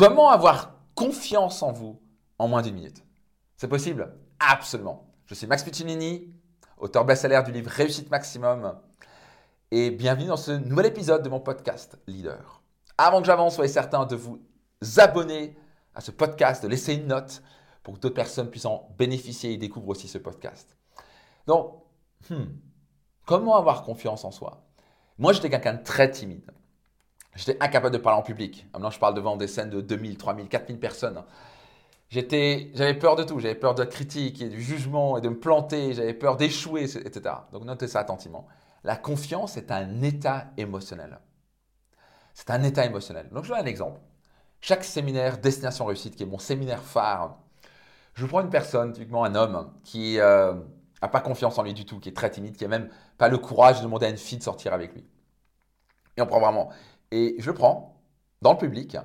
Comment avoir confiance en vous en moins d'une minute? C'est possible? Absolument. Je suis Max Piccinini, auteur best-seller du livre Réussite Maximum, et bienvenue dans ce nouvel épisode de mon podcast Leader. Avant que j'avance, soyez certain de vous abonner à ce podcast, de laisser une note pour que d'autres personnes puissent en bénéficier et découvrent aussi ce podcast. Donc, hmm, comment avoir confiance en soi? Moi, j'étais quelqu'un de très timide. J'étais incapable de parler en public. Maintenant, je parle devant des scènes de 2000, 3000, 4000 personnes. J'avais peur de tout. J'avais peur de la critique et du jugement et de me planter. J'avais peur d'échouer, etc. Donc, notez ça attentivement. La confiance est un état émotionnel. C'est un état émotionnel. Donc, je donne un exemple. Chaque séminaire Destination Réussite, qui est mon séminaire phare, je prends une personne, typiquement un homme, qui n'a euh, pas confiance en lui du tout, qui est très timide, qui n'a même pas le courage de demander à une fille de sortir avec lui. Et on prend vraiment. Et je le prends dans le public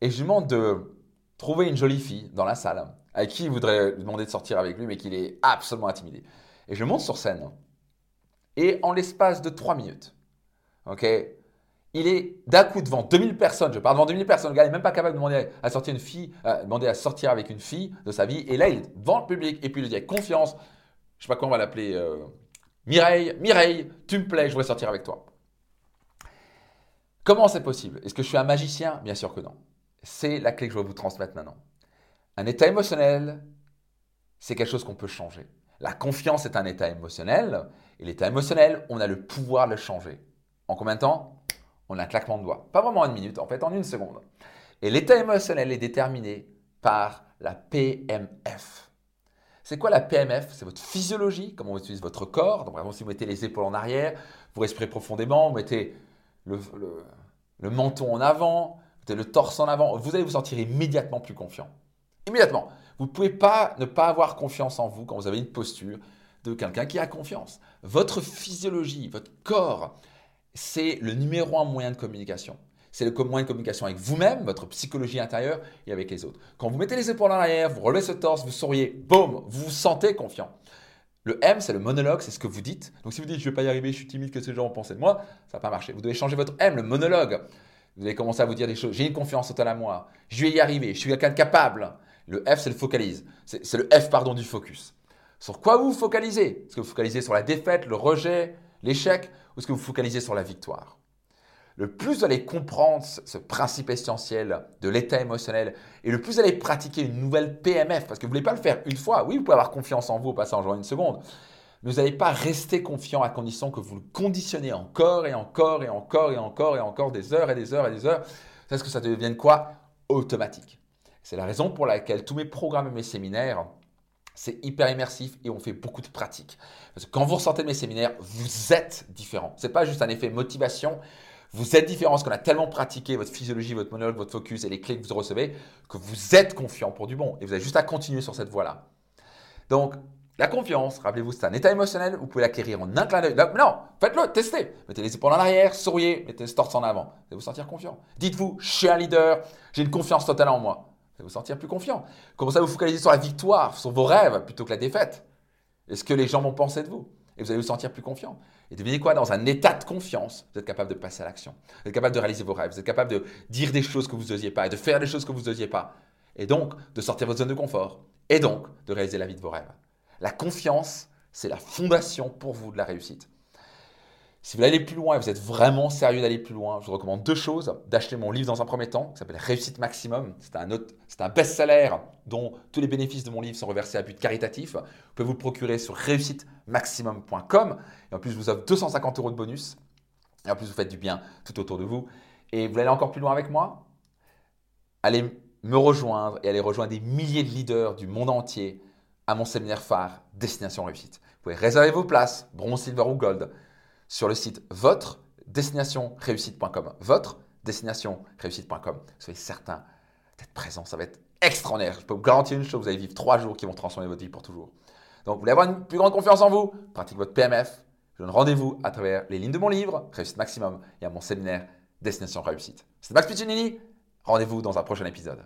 et je lui demande de trouver une jolie fille dans la salle avec qui il voudrait lui demander de sortir avec lui, mais qu'il est absolument intimidé. Et je monte sur scène. Et en l'espace de 3 minutes, ok, il est d'un coup devant 2000 personnes. Je parle devant 2000 personnes. Le gars n'est même pas capable de demander à sortir une fille, euh, à avec une fille de sa vie. Et là, il est devant le public et puis il dit avec confiance, je sais pas comment on va l'appeler, euh, Mireille, Mireille, tu me plais, je voudrais sortir avec toi. Comment c'est possible? Est-ce que je suis un magicien? Bien sûr que non. C'est la clé que je vais vous transmettre maintenant. Un état émotionnel, c'est quelque chose qu'on peut changer. La confiance est un état émotionnel, et l'état émotionnel, on a le pouvoir de le changer. En combien de temps? On a un claquement de doigts. Pas vraiment en une minute, en fait, en une seconde. Et l'état émotionnel est déterminé par la PMF. C'est quoi la PMF C'est votre physiologie, comment vous utilisez votre corps. Donc, vraiment, si vous mettez les épaules en arrière, vous respirez profondément, vous mettez le, menton en avant, le torse en avant, vous allez vous sentir immédiatement plus confiant. Immédiatement. Vous ne pouvez pas ne pas avoir confiance en vous quand vous avez une posture de quelqu'un qui a confiance. Votre physiologie, votre corps, c'est le numéro un moyen de communication. C'est le moyen de communication avec vous-même, votre psychologie intérieure et avec les autres. Quand vous mettez les épaules en arrière, vous relevez ce torse, vous souriez, boum, vous vous sentez confiant. Le M, c'est le monologue, c'est ce que vous dites. Donc si vous dites je ne vais pas y arriver, je suis timide, que ces gens vont penser de moi, ça va pas marcher. Vous devez changer votre M, le monologue. Vous allez commencer à vous dire des choses. J'ai une confiance totale à moi. Je vais y arriver. Je suis quelqu'un de capable. Le F, c'est le focalise. C'est le F, pardon, du focus. Sur quoi vous vous focalisez? Est-ce que vous focalisez sur la défaite, le rejet, l'échec? Ou est-ce que vous focalisez sur la victoire? Le plus vous allez comprendre ce principe essentiel de l'état émotionnel et le plus vous allez pratiquer une nouvelle PMF, parce que vous ne voulez pas le faire une fois, oui, vous pouvez avoir confiance en vous au passage en une seconde, mais vous n'allez pas rester confiant à condition que vous le conditionnez encore et encore et encore et encore et encore des heures et des heures et des heures. C'est ce que ça devienne quoi? Automatique. C'est la raison pour laquelle tous mes programmes et mes séminaires, c'est hyper immersif et on fait beaucoup de pratiques. Parce que quand vous ressortez de mes séminaires, vous êtes différent. Ce n'est pas juste un effet motivation, vous êtes différent parce qu'on a tellement pratiqué votre physiologie, votre monologue, votre focus et les clés que vous recevez que vous êtes confiant pour du bon. Et vous avez juste à continuer sur cette voie-là. Donc, la confiance, rappelez-vous, c'est un état émotionnel. Vous pouvez l'acquérir en un clin d'œil. Non, faites-le, testez. Mettez les épaules en arrière, souriez, mettez le torse en avant. Vous allez vous sentir confiant. Dites-vous, je suis un leader, j'ai une confiance totale en moi. Vous allez vous sentir plus confiant. Commencez à vous focaliser sur la victoire, sur vos rêves, plutôt que la défaite? Est-ce que les gens vont penser de vous? Et vous allez vous sentir plus confiant. Et devinez quoi? Dans un état de confiance, vous êtes capable de passer à l'action. Vous êtes capable de réaliser vos rêves. Vous êtes capable de dire des choses que vous n'osiez pas et de faire des choses que vous n'osiez pas. Et donc, de sortir de votre zone de confort. Et donc, de réaliser la vie de vos rêves. La confiance, c'est la fondation pour vous de la réussite. Si vous voulez aller plus loin et vous êtes vraiment sérieux d'aller plus loin, je vous recommande deux choses. D'acheter mon livre dans un premier temps, qui s'appelle Réussite Maximum. C'est un, best-seller dont tous les bénéfices de mon livre sont reversés à but caritatif. Vous pouvez vous le procurer sur réussitemaximum.com. Et en plus, je vous offre 250 euros de bonus. Et en plus, vous faites du bien tout autour de vous. Et vous voulez aller encore plus loin avec moi? Allez me rejoindre et allez rejoindre des milliers de leaders du monde entier à mon séminaire phare Destination Réussite. Vous pouvez réserver vos places, bronze, silver ou gold sur le site votre réussite.com. Votre réussite.com. Soyez certain d'être présent, ça va être extraordinaire. Je peux vous garantir une chose, vous allez vivre trois jours qui vont transformer votre vie pour toujours. Donc, vous voulez avoir une plus grande confiance en vous? Pratiquez votre PMF. Je donne rendez-vous à travers les lignes de mon livre, Réussite Maximum, et à mon séminaire Destination Réussite. C'est Max Piccinini. Rendez-vous dans un prochain épisode.